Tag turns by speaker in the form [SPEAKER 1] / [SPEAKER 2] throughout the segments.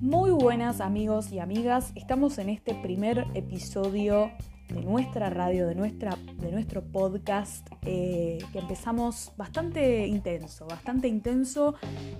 [SPEAKER 1] Muy buenas amigos y amigas, estamos en este primer episodio de nuestra radio, de, nuestra, de nuestro podcast, eh, que empezamos bastante intenso, bastante intenso.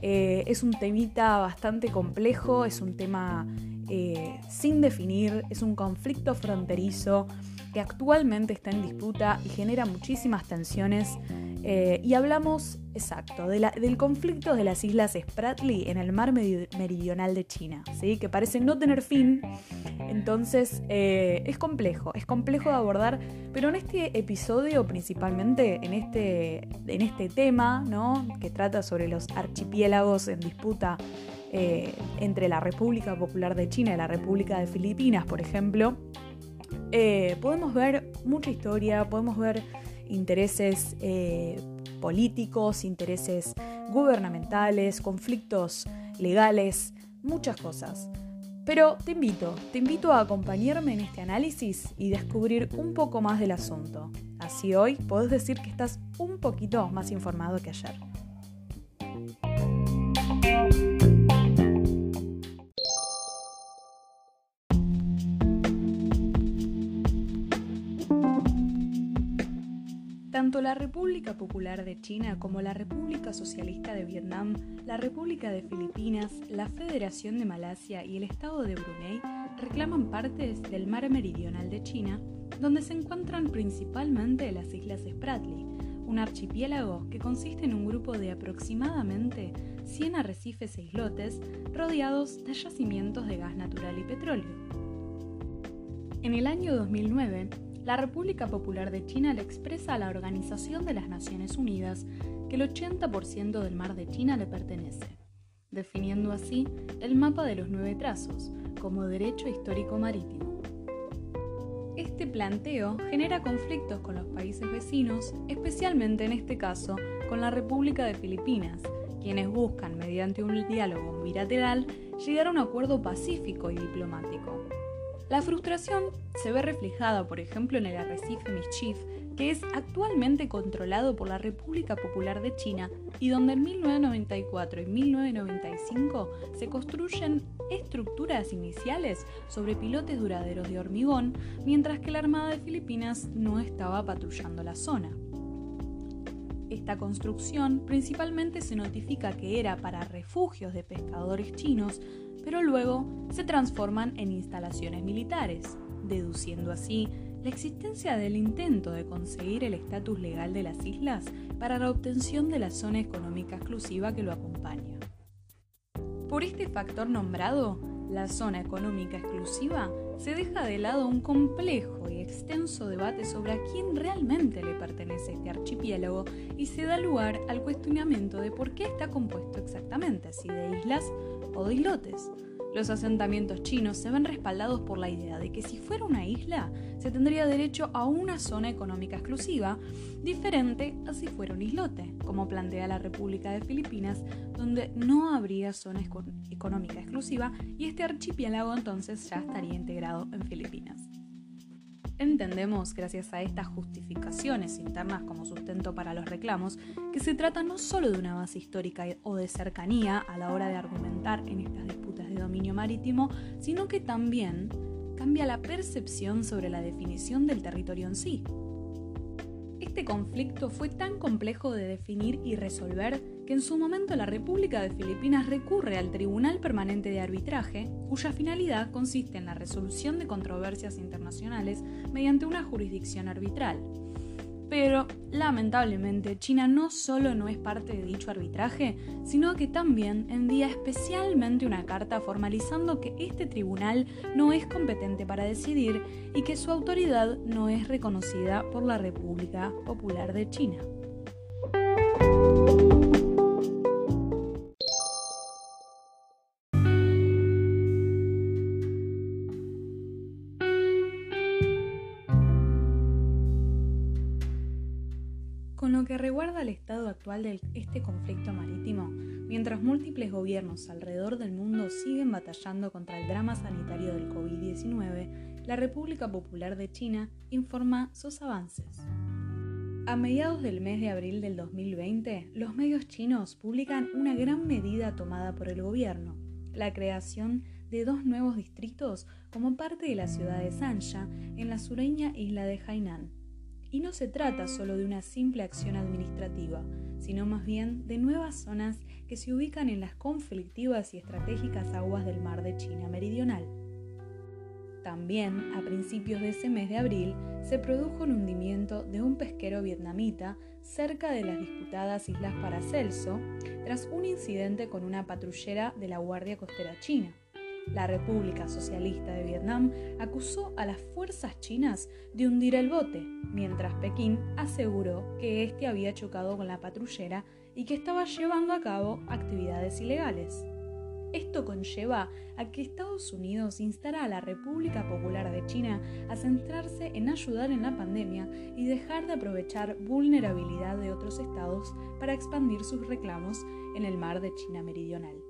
[SPEAKER 1] Eh, es un temita bastante complejo, es un tema eh, sin definir, es un conflicto fronterizo que actualmente está en disputa y genera muchísimas tensiones. y hablamos, exacto, del conflicto de las islas Spratly en el mar meridional de China, ¿sí? que parece no tener fin entonces eh, es complejo, es complejo de abordar, pero en este episodio principalmente, en este, en este tema, ¿no? que trata sobre los archipiélagos en disputa eh, entre la República Popular de China y la República de Filipinas, por ejemplo, eh, podemos ver mucha historia, podemos ver intereses políticos, intereses gubernamentales, conflictos legales, muchas cosas. Pero te invito, te invito a acompañarme en este análisis y descubrir un poco más del asunto. Así hoy podés decir que estás un poquito más informado que ayer. Tanto la República Popular de China como la República Socialista de Vietnam, la República de Filipinas, la Federación de Malasia y el Estado de Brunei reclaman partes del mar meridional de China, donde se encuentran principalmente las Islas Spratly, un archipiélago que consiste en un grupo de aproximadamente 100 arrecifes e islotes rodeados de yacimientos de gas natural y petróleo. En el año 2009, la República Popular de China le expresa a la Organización de las Naciones Unidas que el 80% del mar de China le pertenece, definiendo así el mapa de los nueve trazos como derecho histórico marítimo. Este planteo genera conflictos con los países vecinos, especialmente en este caso con la República de Filipinas, quienes buscan, mediante un diálogo bilateral, llegar a un acuerdo pacífico y diplomático. La frustración se ve reflejada, por ejemplo, en el arrecife Mischief, que es actualmente controlado por la República Popular de China y donde en 1994 y 1995 se construyen estructuras iniciales sobre pilotes duraderos de hormigón, mientras que la Armada de Filipinas no estaba patrullando la zona. Esta construcción principalmente se notifica que era para refugios de pescadores chinos pero luego se transforman en instalaciones militares, deduciendo así la existencia del intento de conseguir el estatus legal de las islas para la obtención de la zona económica exclusiva que lo acompaña. Por este factor nombrado, la zona económica exclusiva, se deja de lado un complejo y extenso debate sobre a quién realmente le pertenece este archipiélago y se da lugar al cuestionamiento de por qué está compuesto exactamente, si de islas o de islotes. Los asentamientos chinos se ven respaldados por la idea de que si fuera una isla, se tendría derecho a una zona económica exclusiva, diferente a si fuera un islote, como plantea la República de Filipinas, donde no habría zona económica exclusiva y este archipiélago entonces ya estaría integrado en Filipinas. Entendemos, gracias a estas justificaciones internas como sustento para los reclamos, que se trata no solo de una base histórica o de cercanía a la hora de argumentar en estas disputas dominio marítimo, sino que también cambia la percepción sobre la definición del territorio en sí. Este conflicto fue tan complejo de definir y resolver que en su momento la República de Filipinas recurre al Tribunal Permanente de Arbitraje, cuya finalidad consiste en la resolución de controversias internacionales mediante una jurisdicción arbitral. Pero, lamentablemente, China no solo no es parte de dicho arbitraje, sino que también envía especialmente una carta formalizando que este tribunal no es competente para decidir y que su autoridad no es reconocida por la República Popular de China. Lo que reguarda al estado actual de este conflicto marítimo, mientras múltiples gobiernos alrededor del mundo siguen batallando contra el drama sanitario del COVID-19, la República Popular de China informa sus avances. A mediados del mes de abril del 2020, los medios chinos publican una gran medida tomada por el gobierno, la creación de dos nuevos distritos como parte de la ciudad de Sansha, en la sureña isla de Hainan. Y no se trata solo de una simple acción administrativa, sino más bien de nuevas zonas que se ubican en las conflictivas y estratégicas aguas del mar de China Meridional. También, a principios de ese mes de abril, se produjo el hundimiento de un pesquero vietnamita cerca de las disputadas Islas Paracelso tras un incidente con una patrullera de la Guardia Costera China. La República Socialista de Vietnam acusó a las fuerzas chinas de hundir el bote, mientras Pekín aseguró que éste había chocado con la patrullera y que estaba llevando a cabo actividades ilegales. Esto conlleva a que Estados Unidos instara a la República Popular de China a centrarse en ayudar en la pandemia y dejar de aprovechar vulnerabilidad de otros estados para expandir sus reclamos en el mar de China Meridional.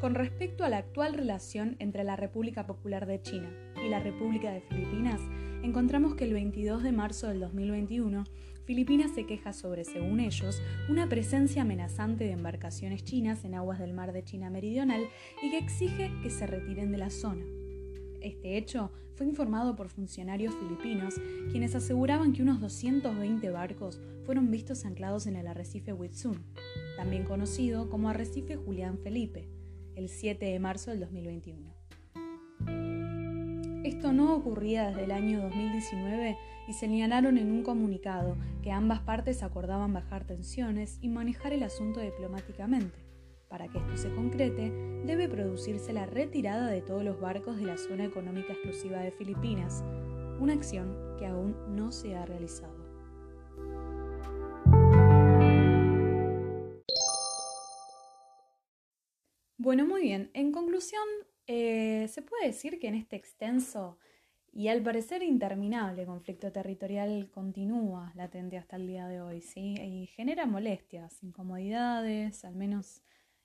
[SPEAKER 1] Con respecto a la actual relación entre la República Popular de China y la República de Filipinas, encontramos que el 22 de marzo del 2021 Filipinas se queja sobre, según ellos, una presencia amenazante de embarcaciones chinas en aguas del mar de China Meridional y que exige que se retiren de la zona. Este hecho fue informado por funcionarios filipinos, quienes aseguraban que unos 220 barcos fueron vistos anclados en el arrecife Huitzun, también conocido como arrecife Julián Felipe, el 7 de marzo del 2021. Esto no ocurría desde el año 2019 y señalaron en un comunicado que ambas partes acordaban bajar tensiones y manejar el asunto diplomáticamente. Para que esto se concrete, debe producirse la retirada de todos los barcos de la zona económica exclusiva de Filipinas, una acción que aún no se ha realizado. Bueno, muy bien. En conclusión, eh, se puede decir que en este extenso y al parecer interminable conflicto territorial continúa latente hasta el día de hoy, ¿sí? Y genera molestias, incomodidades, al menos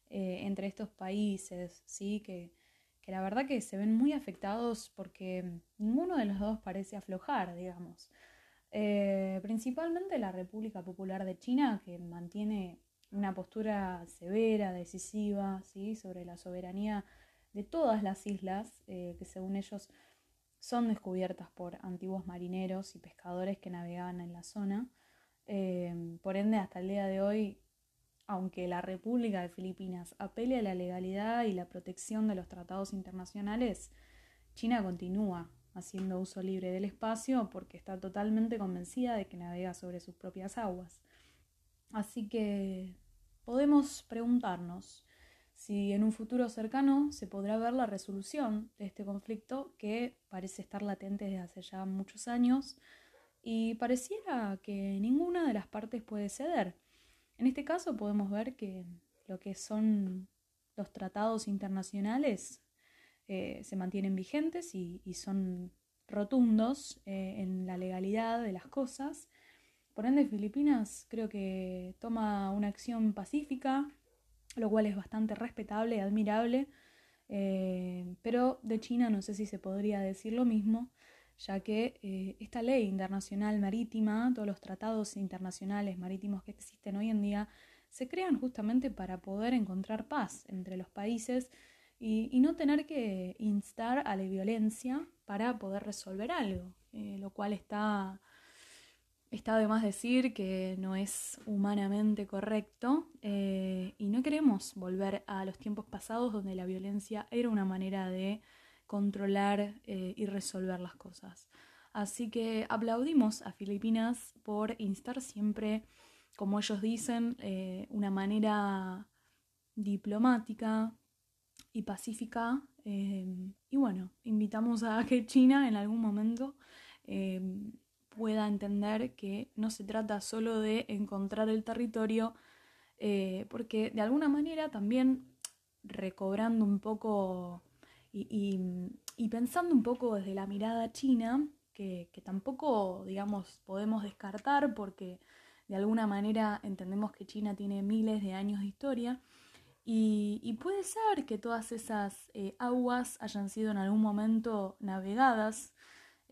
[SPEAKER 1] eh, entre estos países, ¿sí? Que, la verdad que se ven muy afectados porque ninguno de los dos parece aflojar, digamos. Eh, principalmente la República Popular de China, que mantiene una postura severa, decisiva, ¿sí? sobre la soberanía de todas las islas eh, que según ellos son descubiertas por antiguos marineros y pescadores que navegaban en la zona. Eh, por ende, hasta el día de hoy, aunque la República de Filipinas apele a la legalidad y la protección de los tratados internacionales, China continúa haciendo uso libre del espacio porque está totalmente convencida de que navega sobre sus propias aguas. Así que podemos preguntarnos, si en un futuro cercano se podrá ver la resolución de este conflicto que parece estar latente desde hace ya muchos años y pareciera que ninguna de las partes puede ceder. En este caso podemos ver que lo que son los tratados internacionales eh, se mantienen vigentes y, son rotundos eh, en la legalidad de las cosas. Por ende, Filipinas creo que toma una acción pacífica, lo cual es bastante respetable y admirable, eh, pero de China no sé si se podría decir lo mismo, ya que eh, esta ley internacional marítima, todos los tratados internacionales marítimos que existen hoy en día, se crean justamente para poder encontrar paz entre los países y, no tener que instar a la violencia para poder resolver algo, eh, lo cual está Está de más decir que no es humanamente correcto eh, y no queremos volver a los tiempos pasados donde la violencia era una manera de controlar eh, y resolver las cosas. Así que aplaudimos a Filipinas por instar siempre, como ellos dicen, eh, una manera diplomática y pacífica. y bueno, invitamos a que China en algún momento pueda entender que no se trata solo de encontrar el territorio, eh, porque de alguna manera también recobrando un poco y, pensando un poco desde la mirada china, que, tampoco, digamos, podemos descartar porque de alguna manera entendemos que China tiene miles de años de historia, y, puede ser que todas esas eh, aguas hayan sido en algún momento navegadas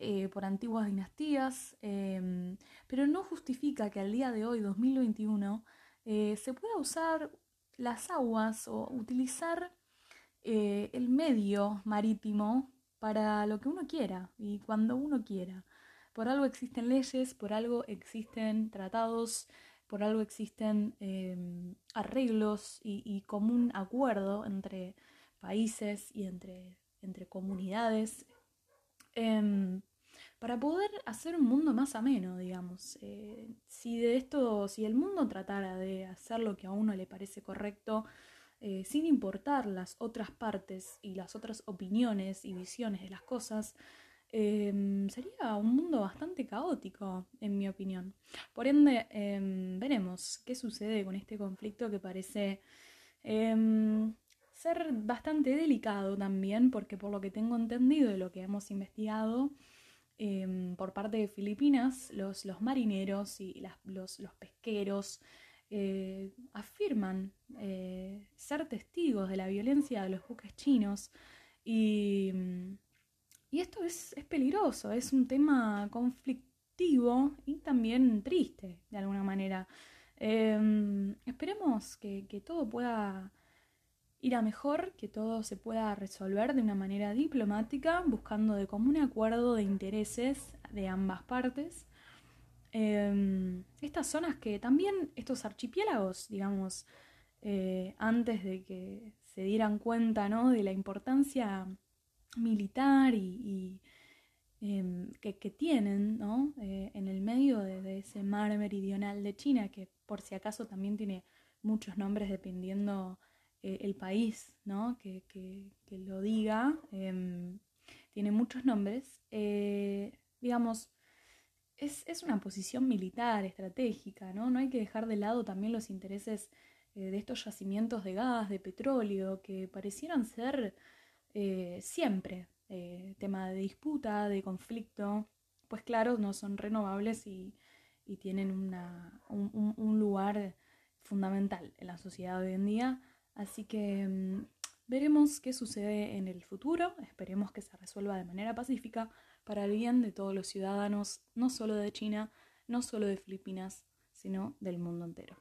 [SPEAKER 1] eh, por antiguas dinastías, em, pero no justifica que al día de hoy, 2021, eh, se pueda usar las aguas o utilizar eh, el medio marítimo para lo que uno quiera y cuando uno quiera. Por algo existen leyes, por algo existen tratados, por algo existen em, arreglos y, común acuerdo entre países y entre, entre comunidades em, para poder hacer un mundo más ameno, digamos. Eh, si de esto, si el mundo tratara de hacer lo que a uno le parece correcto, eh, sin importar las otras partes y las otras opiniones y visiones de las cosas, em, sería un mundo bastante caótico, en mi opinión. Por ende, em, veremos qué sucede con este conflicto que parece em, ser bastante delicado también, porque por lo que tengo entendido y lo que hemos investigado, por parte de Filipinas, los, los marineros y los, los, pesqueros eh, afirman eh, ser testigos de la violencia de los buques chinos y, y esto es, es, peligroso, es un tema conflictivo y también triste de alguna manera. Em, esperemos que, que todo pueda ir a mejor, que todo se pueda resolver de una manera diplomática, buscando de común acuerdo de intereses de ambas partes Em, estas zonas que también, estos archipiélagos, digamos, eh, antes de que se dieran cuenta ¿no? de la importancia militar y, em, que, tienen ¿no? Eh, en el medio de, ese mar meridional de China, que por si acaso también tiene muchos nombres dependiendo eh, el país ¿no? que, que, lo diga, em, tiene muchos nombres, digamos, es, una posición militar, estratégica, ¿no? No hay que dejar de lado también los intereses eh, de estos yacimientos de gas, de petróleo, que parecieran ser eh, siempre eh, tema de disputa, de conflicto, pues claro, no son renovables y, tienen un, un, lugar fundamental en la sociedad de hoy en día. Así que mm, veremos qué sucede en el futuro, esperemos que se resuelva de manera pacífica para el bien de todos los ciudadanos, no solo de China, no solo de Filipinas, sino del mundo entero.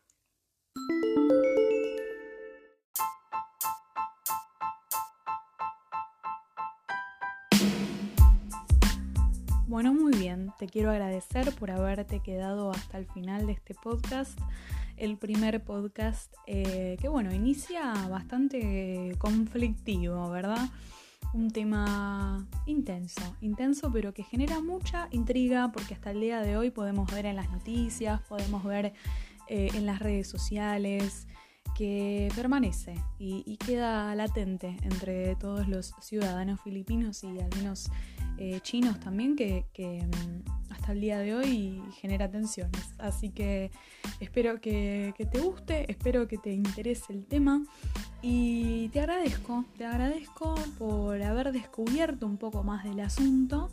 [SPEAKER 1] Bueno, muy bien, te quiero agradecer por haberte quedado hasta el final de este podcast, el primer podcast eh, que bueno, inicia bastante conflictivo, ¿verdad? un tema intenso, intenso pero que genera mucha intriga porque hasta el día de hoy podemos ver en las noticias, podemos ver eh, en las redes sociales que permanece y, queda latente entre todos los ciudadanos filipinos y al menos eh, chinos también que, mm, hasta el día de hoy genera tensiones. Así que espero que te guste, espero que te interese el tema y te agradezco, te agradezco por haber descubierto un poco más del asunto.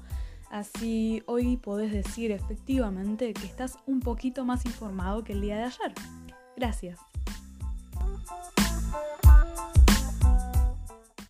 [SPEAKER 1] Así hoy podés decir efectivamente que estás un poquito más informado que el día de ayer. Gracias.